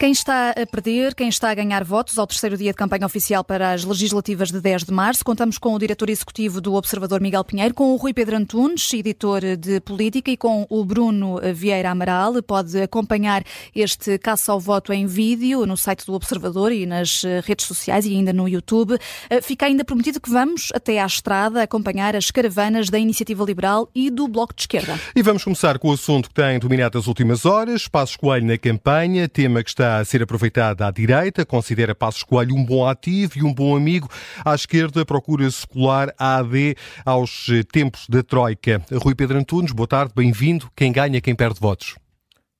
Quem está a perder, quem está a ganhar votos ao terceiro dia de campanha oficial para as legislativas de 10 de março, contamos com o diretor executivo do Observador Miguel Pinheiro, com o Rui Pedro Antunes, editor de política, e com o Bruno Vieira Amaral. Pode acompanhar este caça ao voto em vídeo no site do Observador e nas redes sociais e ainda no YouTube. Fica ainda prometido que vamos até à estrada acompanhar as caravanas da Iniciativa Liberal e do Bloco de Esquerda. E vamos começar com o assunto que tem dominado as últimas horas, Passos Coelho na campanha, tema que está a ser aproveitada à direita, considera Passos Coelho um bom ativo e um bom amigo. À esquerda, procura-se colar a AD aos tempos da Troika. Rui Pedro Antunes, boa tarde, bem-vindo. Quem ganha, quem perde votos?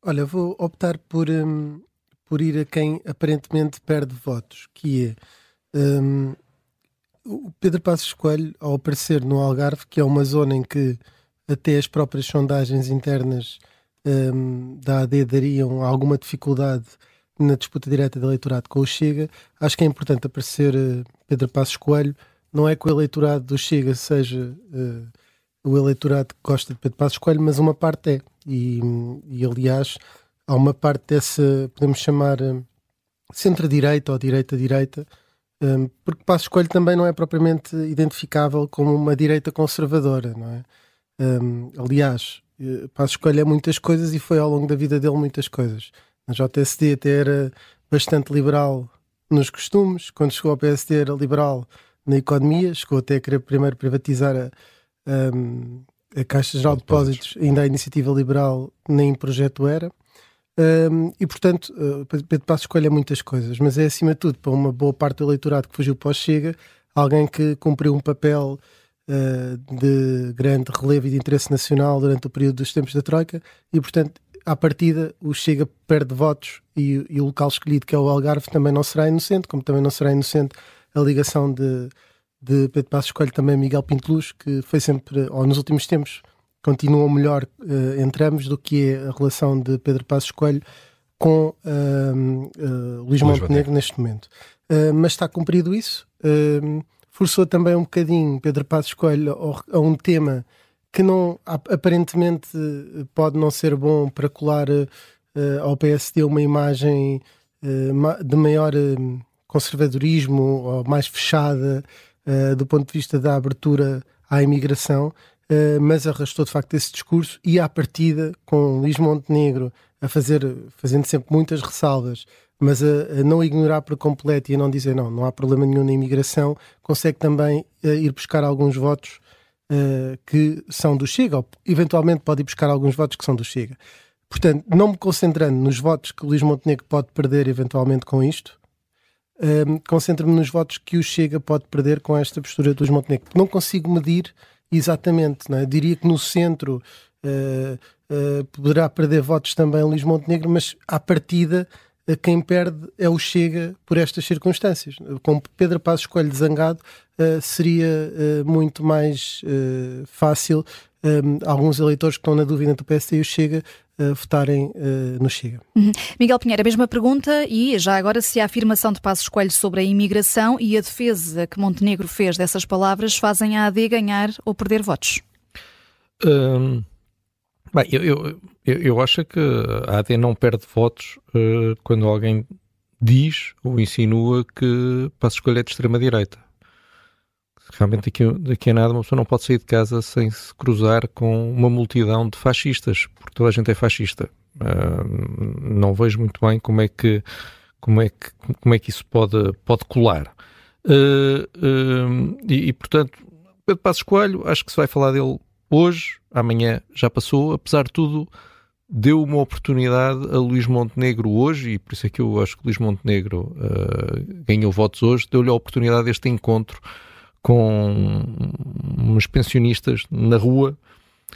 Olha, vou optar por, um, por ir a quem aparentemente perde votos, que é um, o Pedro Passos Coelho, ao aparecer no Algarve, que é uma zona em que até as próprias sondagens internas um, da AD dariam alguma dificuldade na disputa direta de eleitorado com o Chega, acho que é importante aparecer uh, Pedro Passos Coelho. Não é que o eleitorado do Chega seja uh, o eleitorado que gosta de Pedro Passos Coelho, mas uma parte é. E, e aliás, há uma parte dessa, podemos chamar uh, centro-direita ou direita-direita, um, porque Passos Coelho também não é propriamente identificável como uma direita conservadora, não é? Um, aliás, Passos Coelho é muitas coisas e foi ao longo da vida dele muitas coisas. A JSD até era bastante liberal nos costumes, quando chegou ao PSD era liberal na economia, chegou até a querer primeiro privatizar a, a, a Caixa Geral de Depósitos, ainda a iniciativa liberal nem projeto era. Um, e portanto, uh, Pedro Passos escolhe muitas coisas, mas é acima de tudo para uma boa parte do eleitorado que fugiu para o Chega, alguém que cumpriu um papel uh, de grande relevo e de interesse nacional durante o período dos tempos da Troika e portanto à partida, o Chega perde votos e, e, o local escolhido, que é o Algarve, também não será inocente, como também não será inocente a ligação de, de Pedro Passos Coelho também Miguel Pinteluz, que foi sempre, ou nos últimos tempos, continua melhor uh, entre ambos do que é a relação de Pedro Passos Coelho com uh, uh, Luís Montenegro neste momento. Uh, mas está cumprido isso. forçou também um bocadinho Pedro Passos Coelho a um tema que não aparentemente pode não ser bom para colar uh, ao PSD uma imagem de maior conservadorismo ou mais fechada do ponto de vista da abertura à imigração, mas arrastou de facto esse discurso e à partida com Luís Montenegro a fazer, fazendo sempre muitas ressalvas, mas a, a, não ignorar por completo e a não dizer não, não há problema nenhum na imigração, consegue também ir buscar alguns votos uh, que são do Chega, ou eventualmente pode ir buscar alguns votos que são do Chega. Portanto, não me concentrando nos votos que o Luís Montenegro pode perder eventualmente com isto, uh, concentro-me nos votos que o Chega pode perder com esta postura do Luís Montenegro. Não consigo medir exatamente, é? diria que no centro uh, uh, poderá perder votos também Luís Montenegro, mas à partida quem perde é o Chega por estas circunstâncias. Com Pedro Passos Coelho zangado, uh, seria uh, muito mais uh, fácil alguns eleitores que estão na dúvida entre o PSD e o Chega votarem no Chega. Uhum. Miguel Pinheiro, a mesma pergunta e já agora se a afirmação de Passos Coelho sobre a imigração e a defesa que Montenegro fez dessas palavras fazem a AD ganhar ou perder votos? Um... Bem, eu, eu, eu, acho que a AD não perde votos uh, quando alguém diz ou insinua que passa escolha é de extrema-direita. Realmente daqui, daqui a nada uma pessoa não pode sair de casa sem se cruzar com uma multidão de fascistas, porque toda a gente é fascista. Uh, não vejo muito bem como é que, como é que, como é que isso pode, pode colar. Uh, e, e, portanto, Pedro Passos Coelho, acho que se vai falar dele hoje, amanhã já passou, apesar de tudo, deu uma oportunidade a Luís Montenegro hoje, e por isso é que eu acho que Luís Montenegro uh, ganhou votos hoje, deu-lhe a oportunidade deste encontro com uns pensionistas na rua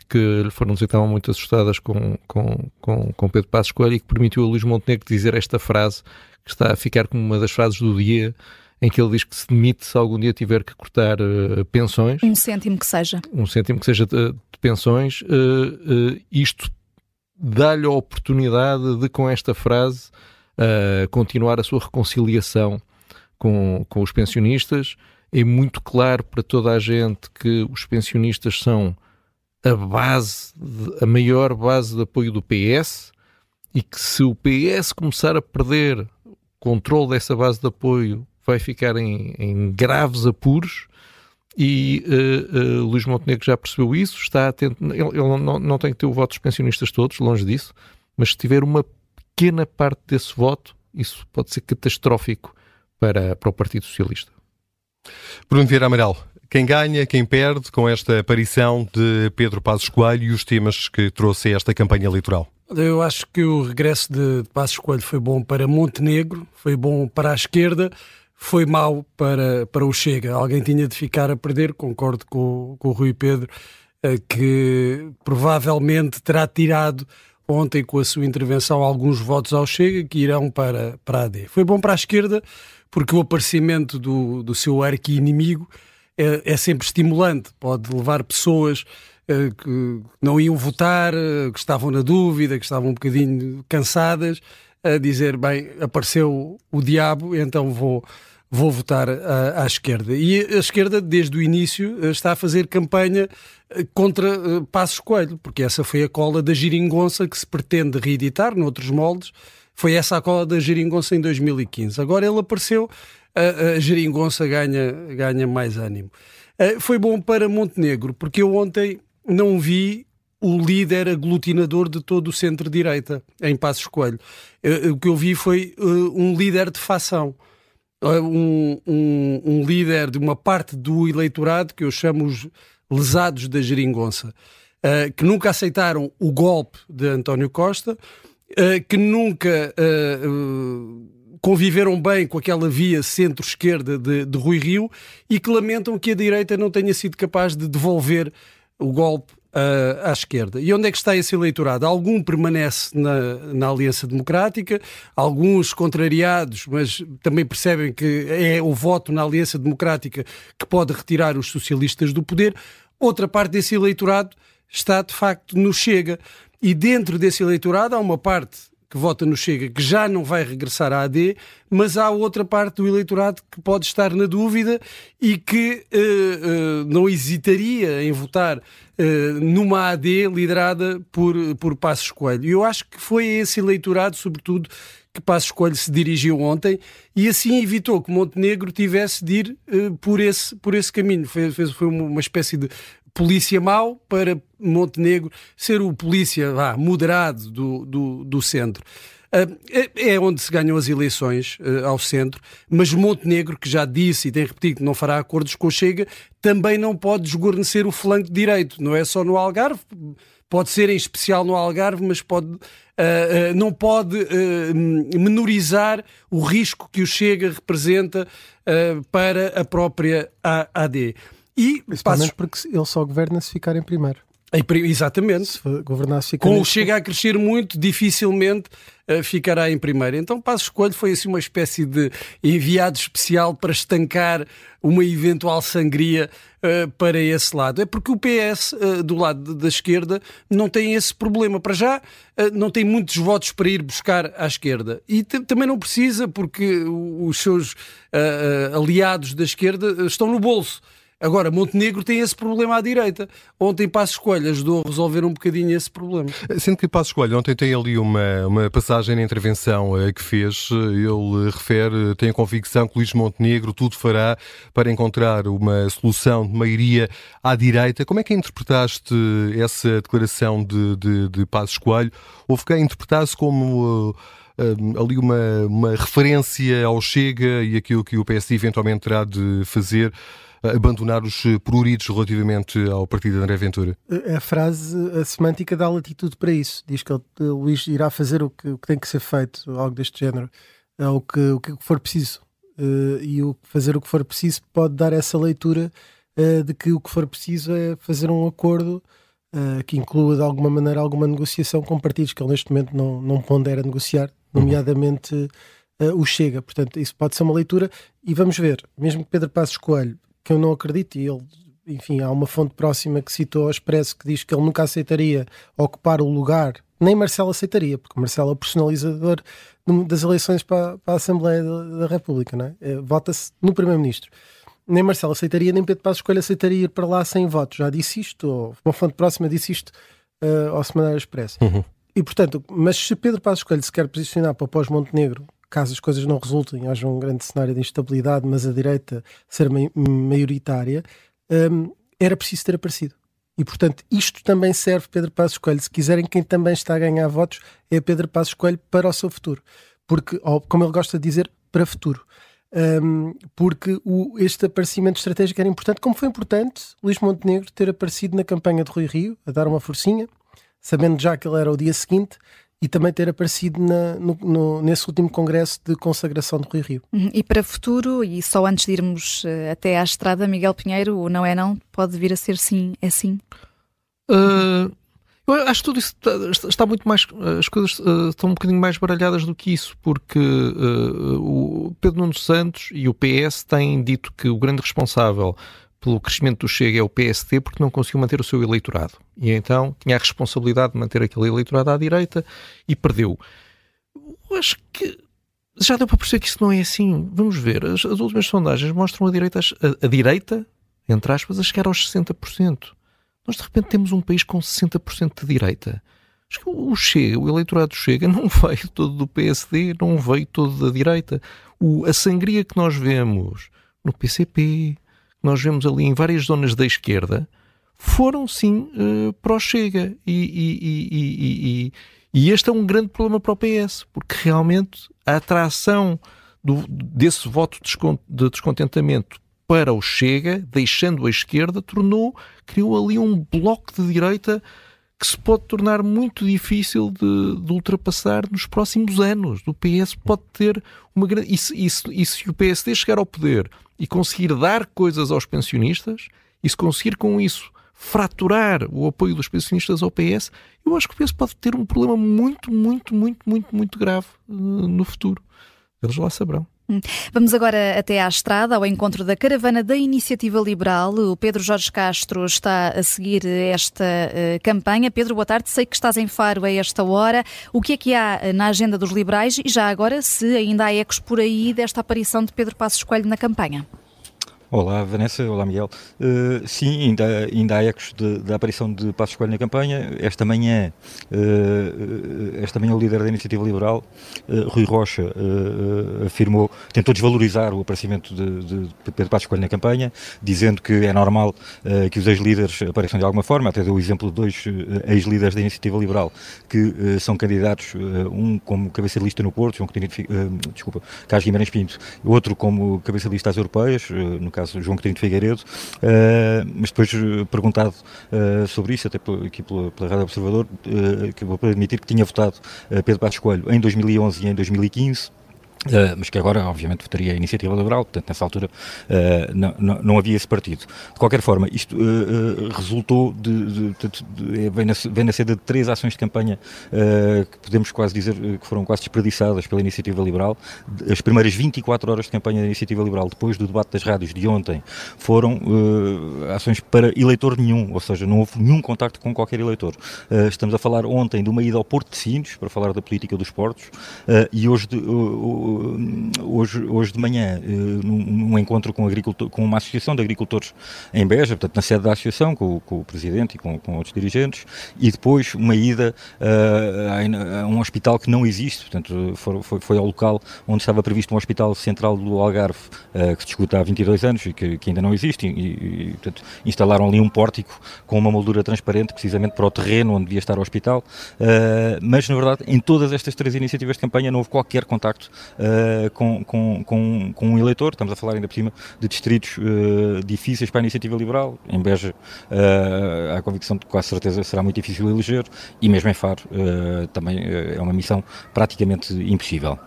que lhe foram dizer que estavam muito assustadas com, com, com, com Pedro Passos Coelho e que permitiu a Luís Montenegro dizer esta frase que está a ficar como uma das frases do dia em que ele diz que se demite se algum dia tiver que cortar uh, pensões. Um cêntimo que seja. Um cêntimo que seja de, de pensões. Uh, isto dá-lhe a oportunidade de, com esta frase, continuar a sua reconciliação com, com os pensionistas. É muito claro para toda a gente que os pensionistas são a base, de, a maior base de apoio do PS e que se o PS começar a perder controle dessa base de apoio, vai ficar em, em graves apuros e uh, uh, Luís Montenegro já percebeu isso, está atento, ele, ele não, não, tem que ter o voto dos pensionistas todos, longe disso, mas se tiver uma pequena parte desse voto, isso pode ser catastrófico para, para o Partido Socialista. Bruno Vieira Amaral, quem ganha, quem perde com esta aparição de Pedro Passos Coelho e os temas que trouxe a esta campanha eleitoral? Eu acho que o regresso de Passos Coelho foi bom para Montenegro, foi bom para a esquerda, foi mau para, para o Chega. Alguém tinha de ficar a perder, concordo com, com o Rui Pedro, eh, que provavelmente terá tirado ontem com a sua intervenção alguns votos ao Chega que irão para, para a AD. Foi bom para a esquerda porque o aparecimento do, do seu arqui-inimigo é, é sempre estimulante, pode levar pessoas eh, que não iam votar, eh, que estavam na dúvida, que estavam um bocadinho cansadas, a dizer, bem, apareceu o diabo, então vou vou votar à, à, esquerda. E a esquerda, desde o início, está a fazer campanha eh, contra uh, Passos Coelho, porque essa foi a cola da geringonça que se pretende reeditar noutros moldes. Foi essa a cola da geringonça em 2015. Agora ele apareceu, a, a geringonça ganha, ganha mais ânimo. Foi bom para Montenegro, porque eu ontem não vi o líder aglutinador de todo o centro-direita em Passos Coelho. O que eu vi foi um líder de facção um, um, um, líder de uma parte do eleitorado que eu chamo os lesados da geringonça, uh, que nunca aceitaram o golpe de António Costa, uh, que nunca uh, conviveram bem com aquela via centro-esquerda de, de Rui Rio e que lamentam que a direita não tenha sido capaz de devolver o golpe uh, à esquerda. E onde é que está esse eleitorado? Algum permanece na, na Aliança Democrática, alguns contrariados, mas também percebem que é o voto na Aliança Democrática que pode retirar os socialistas do poder. Outra parte desse eleitorado está de facto no Chega. E dentro desse eleitorado há uma parte que vota no Chega, que já não vai regressar à AD, mas há outra parte do eleitorado que pode estar na dúvida e que uh, uh, não hesitaria em votar uh, numa AD liderada por, por Passos Coelho. E eu acho que foi esse eleitorado, sobretudo, que Passos Coelho se dirigiu ontem e assim evitou que Montenegro tivesse de ir uh, por, esse, por esse caminho. Foi, foi uma espécie de polícia mau para Montenegro ser o polícia ah, moderado do, do, do centro. Uh, é onde se ganham as eleições uh, ao centro, mas Montenegro, que já disse e tem repetido que não fará acordos com o Chega, também não pode desguarnecer o flanco direito, não é só no Algarve, pode ser em especial no Algarve, mas pode, uh, não pode menorizar o risco que o Chega representa para a própria AD. E Principalmente passos... porque ele só governa se ficar em primeiro. Exatamente. Se governasse Com o Chega a crescer muito, dificilmente uh, ficará em primeiro. Então, Passos Coelho foi assim uma espécie de enviado especial para estancar uma eventual sangria uh, para esse lado. É porque o PS, uh, eh, do lado da esquerda, não tem esse problema. Para já, não tem muitos votos para ir buscar à esquerda. E também não precisa, porque os seus aliados da esquerda estão no bolso. Agora, Montenegro tem esse problema à direita. Ontem Passos Coelho ajudou a resolver um bocadinho esse problema. Sendo que Passos Coelho ontem tem ali uma, uma passagem na intervenção uh, que fez, ele refere, tem a convicção que Luís Montenegro tudo fará para encontrar uma solução de maioria à direita. Como é que interpretaste essa declaração de, de, de Passos Coelho? Houve quem interpretasse como... Uh, ali uma, uma referência ao Chega e aquilo que o PSD eventualmente terá de fazer abandonar os eh, pruridos relativamente ao partido de André Ventura? A frase, a semântica dá latitude para isso. Diz que eh, Luís irá fazer o que, o que tem que ser feito, algo deste género, é o que, o que for preciso. Uh, e o fazer o que for preciso pode dar essa leitura uh, de que o que for preciso é fazer um acordo uh, que inclua de alguma maneira alguma negociação com partidos que ele neste momento não, não pondera negociar, uhum. nomeadamente o Chega. Portanto, isso pode ser uma leitura e vamos ver, mesmo que Pedro Passos Coelho que eu não acredito, e ele, enfim, há uma fonte próxima que citou ao Expresso que diz que ele nunca aceitaria ocupar o lugar, nem Marcelo aceitaria, porque Marcelo é o personalizador das eleições para, para a Assembleia da, da República, não é? é Vota-se no Primeiro-Ministro. Nem Marcelo aceitaria, nem Pedro Passos Coelho aceitaria ir para lá sem votos. Já disse isto, ou uma fonte próxima disse isto uh, ao Semanário Expresso. Uhum. E, portanto, mas se Pedro Passos Coelho se quer posicionar para o pós-Montenegro, caso as coisas não resultem, haja um grande cenário de instabilidade, mas a direita ser maioritária, um, era preciso ter aparecido. E, portanto, isto também serve Pedro Passos Coelho. Se quiserem, quem também está a ganhar votos é Pedro Passos Coelho para o seu futuro. Porque, como ele gosta de dizer, para futuro. Um, porque o, este aparecimento estratégico era importante, como foi importante Luís Montenegro ter aparecido na campanha de Rui Rio, a dar uma forcinha, sabendo já que ele era o dia seguinte, e também ter aparecido na, no, no, nesse último congresso de consagração de Rui Rio. Uhum. E para futuro, e só antes de irmos uh, até à estrada, Miguel Pinheiro, o não é não, pode vir a ser sim, é sim? Uh, eu acho que tudo isso está, está, muito mais. As coisas uh, estão um bocadinho mais baralhadas do que isso, porque o Pedro Nuno Santos e o PS têm dito que o grande responsável pelo crescimento do Chega é o PSD porque não conseguiu manter o seu eleitorado. E então tinha a responsabilidade de manter aquele eleitorado à direita e perdeu. Eu acho que já deu para perceber que isso não é assim. Vamos ver, as, as últimas sondagens mostram a direita, a, a, direita, entre aspas, a chegar aos 60%. Nós de repente temos um país com 60% de direita. Acho que o Chega, o eleitorado Chega, não veio todo do PSD, não veio todo da direita. O, a sangria que nós vemos no PCP, nós vemos ali em várias zonas da esquerda, foram sim uh, para o Chega. E, e, e, e, este é um grande problema para o PS, porque realmente a atração do, desse voto de descontentamento para o Chega, deixando a esquerda, tornou, criou ali um bloco de direita que se pode tornar muito difícil de, de ultrapassar nos próximos anos. O PS pode ter uma grande. E se, e, se, e se o PSD chegar ao poder e conseguir dar coisas aos pensionistas, e se conseguir com isso fraturar o apoio dos pensionistas ao PS, eu acho que o PS pode ter um problema muito, muito, muito, muito, muito grave uh, no futuro. Eles lá saberão. Hum. Vamos agora até à estrada, ao encontro da caravana da Iniciativa Liberal. O Pedro Jorge Castro está a seguir esta uh, campanha. Pedro, boa tarde. Sei que estás em Faro a esta hora. O que é que há eh, na agenda dos liberais e já agora se ainda há ecos por aí desta aparição de Pedro Passos Coelho na campanha? Olá, Vanessa. Olá, Miguel. Uh, sim, ainda, ainda há ecos da aparição de Passos Coelho na campanha. Esta manhã, uh, esta manhã o líder da Iniciativa Liberal, uh, Rui Rocha, afirmou, tentou desvalorizar o aparecimento de, de Pedro Passos Coelho na campanha, dizendo que é normal que os ex-líderes apareçam de alguma forma. Até deu o exemplo de dois ex-líderes da Iniciativa Liberal que são candidatos, um como cabeça de lista no Porto, desculpa, Carlos Guimarães Pinto, outro como cabeça de lista às europeias, no caso caso João Coutinho de Figueiredo, uh, mas depois eh, perguntado uh, sobre isso, até aqui pela, pela Rádio Observador, que vou admitir que tinha votado Pedro Passos Coelho em 2011 e em 2015, Uh, mas que agora, obviamente, votaria a Iniciativa Liberal, portanto, nessa altura uh, não, não, não, havia esse partido. De qualquer forma, isto uh, resultou de, de, de, de, vem, na, vem na de três ações de campanha que podemos quase dizer que foram quase desperdiçadas pela Iniciativa Liberal. As primeiras 24 horas de campanha da Iniciativa Liberal, depois do debate das rádios de ontem, foram ações para eleitor nenhum, ou seja, não houve nenhum contacto com qualquer eleitor. estamos a falar ontem de uma ida ao Porto de Sines, para falar da política dos portos, e hoje de, hoje, hoje de manhã, eh, num, num encontro com, agricultor, com uma associação de agricultores em Beja, portanto, na sede da associação, com, com o presidente e com, com, outros dirigentes, e depois uma ida uh, a, um hospital que não existe, portanto, foi, foi, ao local onde estava previsto um hospital central do Algarve, uh, que se discuta há 22 anos e que, que ainda não existe, e, e, portanto, instalaram ali um pórtico com uma moldura transparente, precisamente para o terreno onde devia estar o hospital, uh, mas, na verdade, em todas estas três iniciativas de campanha não houve qualquer contacto com, com, com, com, um eleitor. Estamos a falar ainda por cima de distritos uh, difíceis para a iniciativa liberal. Em Beja, uh, há a convicção de que, com certeza, será muito difícil eleger, e mesmo em Faro também é uma missão praticamente impossível.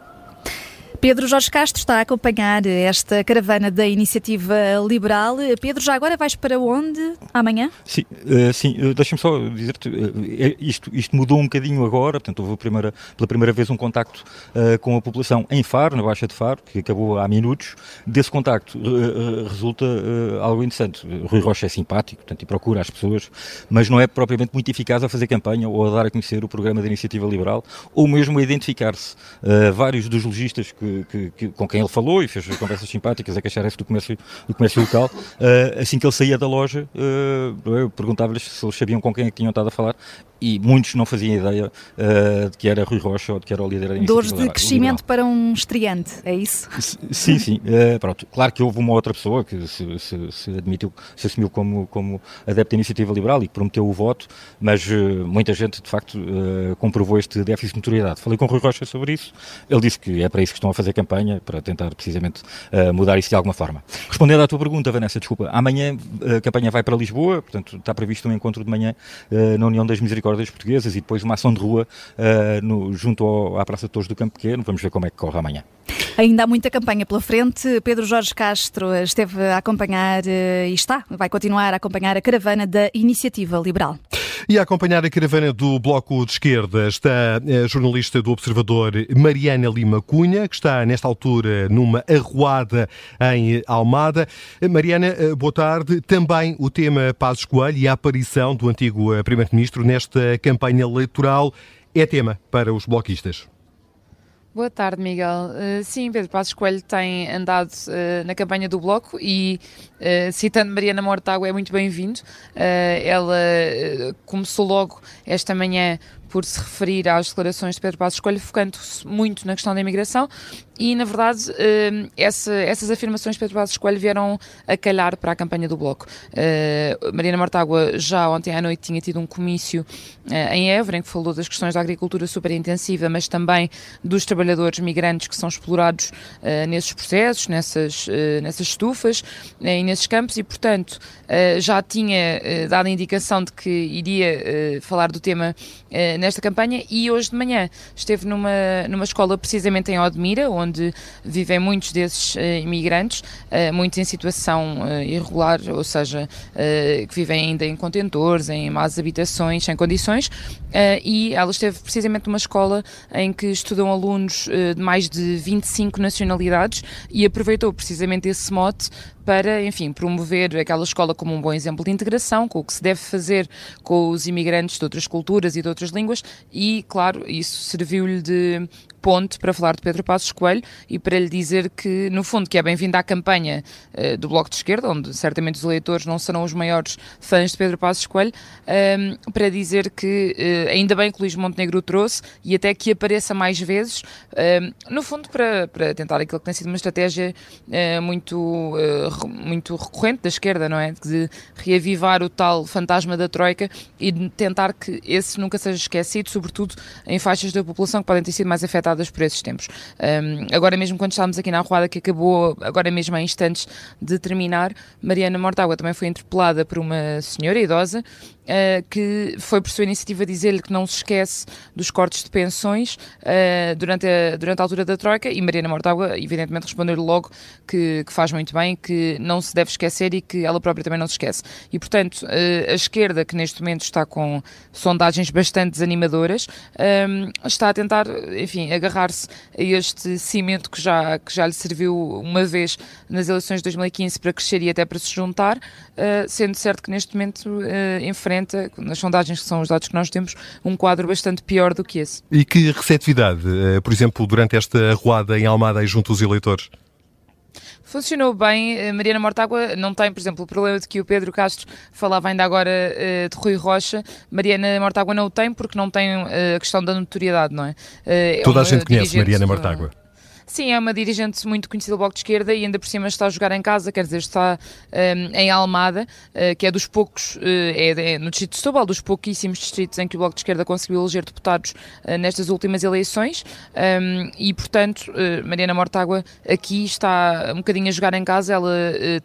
Pedro Jorge Castro está a acompanhar esta caravana da Iniciativa Liberal. Pedro, já agora vais para onde amanhã? Sim, uh, sim uh, deixa-me só dizer-te, uh, isto, isto mudou um bocadinho agora, portanto houve primeira, pela primeira vez um contacto com a população em Faro, na Baixa de Faro, que acabou há minutos. Desse contacto resulta algo interessante. Rui Rocha é simpático, portanto, e procura as pessoas, mas não é propriamente muito eficaz a fazer campanha ou a dar a conhecer o programa da Iniciativa Liberal, ou mesmo a identificar-se. vários dos legistas que que, que, com quem ele falou e fez conversas simpáticas a queixarem-se do comércio, do comércio local. Uh, assim que ele saía da loja, uh, eu perguntava-lhes se eles sabiam com quem é que tinham estado a falar e muitos não faziam ideia uh, de que era Rui Rocha ou de que era o líder da Dores de crescimento para um estreante, é isso? Sim, sim. Uh, pronto. Claro que houve uma outra pessoa que se, se, se, admitiu, se assumiu como, como adepto da iniciativa liberal e que prometeu o voto, mas uh, muita gente, de facto, comprovou este déficit de notoriedade. Falei com o Rui Rocha sobre isso, ele disse que é para isso que estão a fazer campanha, para tentar precisamente mudar isso de alguma forma. Respondendo à tua pergunta, Vanessa, desculpa, amanhã a campanha vai para Lisboa, portanto está previsto um encontro de manhã na União das Misericórdias Misericórdias Portuguesas e depois uma ação de rua uh, no, junto ao, à Praça de Torres do Campo Pequeno. Vamos ver como é que corre amanhã. Ainda há muita campanha pela frente. Pedro Jorge Castro esteve a acompanhar uh, e está, vai continuar a acompanhar a caravana da Iniciativa Liberal. E a acompanhar a caravana do Bloco de Esquerda está a jornalista do Observador Mariana Lima Cunha, que está nesta altura numa arruada em Almada. Mariana, eh, boa tarde. Também o tema Paz Coelho e a aparição do antigo Primeiro-Ministro nesta campanha eleitoral é tema para os bloquistas. Boa tarde, Miguel. Uh, sim, Pedro Passos Coelho tem andado uh, na campanha do Bloco e, uh, citando Mariana Mortágua, é muito bem-vindo. ela começou logo esta manhã por se referir às declarações de Pedro Passos Coelho, focando-se muito na questão da imigração e, na verdade, uh, essa, essas afirmações de Pedro Passos Coelho vieram a calhar para a campanha do Bloco. Uh, Mariana Mortágua já ontem à noite tinha tido um comício uh, em Évora, em que falou das questões da agricultura superintensiva, mas também dos trabalhadores migrantes que são explorados nesses processos, nessas, nessas estufas e nesses campos, e, portanto, já tinha dado a indicação de que iria falar do tema nesta campanha e hoje de manhã esteve numa, numa escola precisamente em Odmira, onde vivem muitos desses uh, imigrantes, uh, muitos em situação uh, irregular, ou seja, que vivem ainda em contentores, em más habitações, sem condições, e ela esteve precisamente numa escola em que estudam alunos de mais de 25 nacionalidades e aproveitou precisamente esse mote para, enfim, promover aquela escola como um bom exemplo de integração, com o que se deve fazer com os imigrantes de outras culturas e de outras línguas, e, claro, isso serviu-lhe de ponte para falar de Pedro Passos Coelho e para lhe dizer que, no fundo, que é bem-vindo à campanha uh, do Bloco de Esquerda, onde certamente os eleitores não serão os maiores fãs de Pedro Passos Coelho, um, ehm, para dizer que uh, ainda bem que Luís Montenegro o trouxe e até que apareça mais vezes, um, ehm, no fundo, para, para tentar aquilo que tem sido uma estratégia uh, muito, muito recorrente da esquerda, não é? De reavivar o tal fantasma da Troika e tentar que esse nunca seja esquecido, sobretudo em faixas da população que podem ter sido mais afetadas por esses tempos. Um, agora mesmo quando estávamos aqui na arruada que acabou agora mesmo há instantes de terminar, Mariana Mortágua também foi interpelada por uma senhora idosa uh, que foi por sua iniciativa dizer-lhe que não se esquece dos cortes de pensões uh, durante, a, durante a altura da Troika e Mariana Mortágua, evidentemente, respondeu-lhe logo que, que, faz muito bem, que não se deve esquecer e que ela própria também não se esquece. E, portanto, uh, a esquerda, que neste momento está com sondagens bastante desanimadoras, está a tentar, enfim, agarrar-se a este cimento que já, que já lhe serviu uma vez nas eleições de 2015 para crescer e até para se juntar, sendo certo que neste momento enfrenta enfrenta, nas sondagens que são os dados que nós temos, um quadro bastante pior do que esse. E que receptividade, eh, por exemplo, durante esta arruada em Almada e junto aos eleitores? Funcionou bem. Eh, Mariana Mortágua não tem, por exemplo, o problema de que o Pedro Castro falava ainda agora uh, de Rui Rocha. Mariana Mortágua não o tem porque não tem uh, a questão da notoriedade, não é? Uh, Toda é a gente conhece Mariana Mortágua. Sim, é uma dirigente muito conhecida do Bloco de Esquerda e ainda por cima está a jogar em casa, quer dizer, está um, em Almada, uh, que é dos poucos, uh, é, é, no distrito de Setúbal, dos pouquíssimos distritos em que o Bloco de Esquerda conseguiu eleger deputados uh, nestas últimas eleições. Um, e, portanto, Mariana Mortágua aqui está um bocadinho a jogar em casa, ela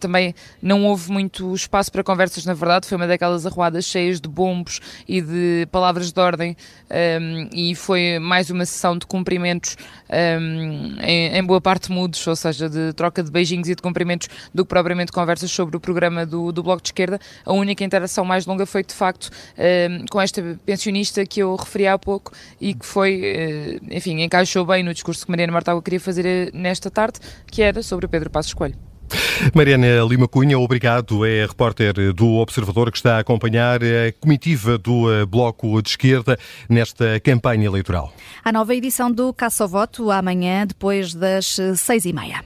também não houve muito espaço para conversas, na verdade, foi uma daquelas arruadas cheias de bombos e de palavras de ordem um, e foi mais uma sessão de cumprimentos em, em, boa parte mudos, ou seja, de troca de beijinhos e de cumprimentos, do que propriamente conversas sobre o programa do, do Bloco de Esquerda. A única interação mais longa foi, de facto, uh, com esta pensionista que eu referi há pouco e que foi, uh, enfim, encaixou bem no discurso que Mariana Martaga queria fazer eh, nesta tarde, que era sobre o Pedro Passos Coelho. Mariana Lima Cunha, obrigado. É a repórter do Observador que está a acompanhar a comitiva do eh, Bloco de Esquerda nesta campanha eleitoral. A nova edição do Caça ao Voto amanhã, depois das seis e meia.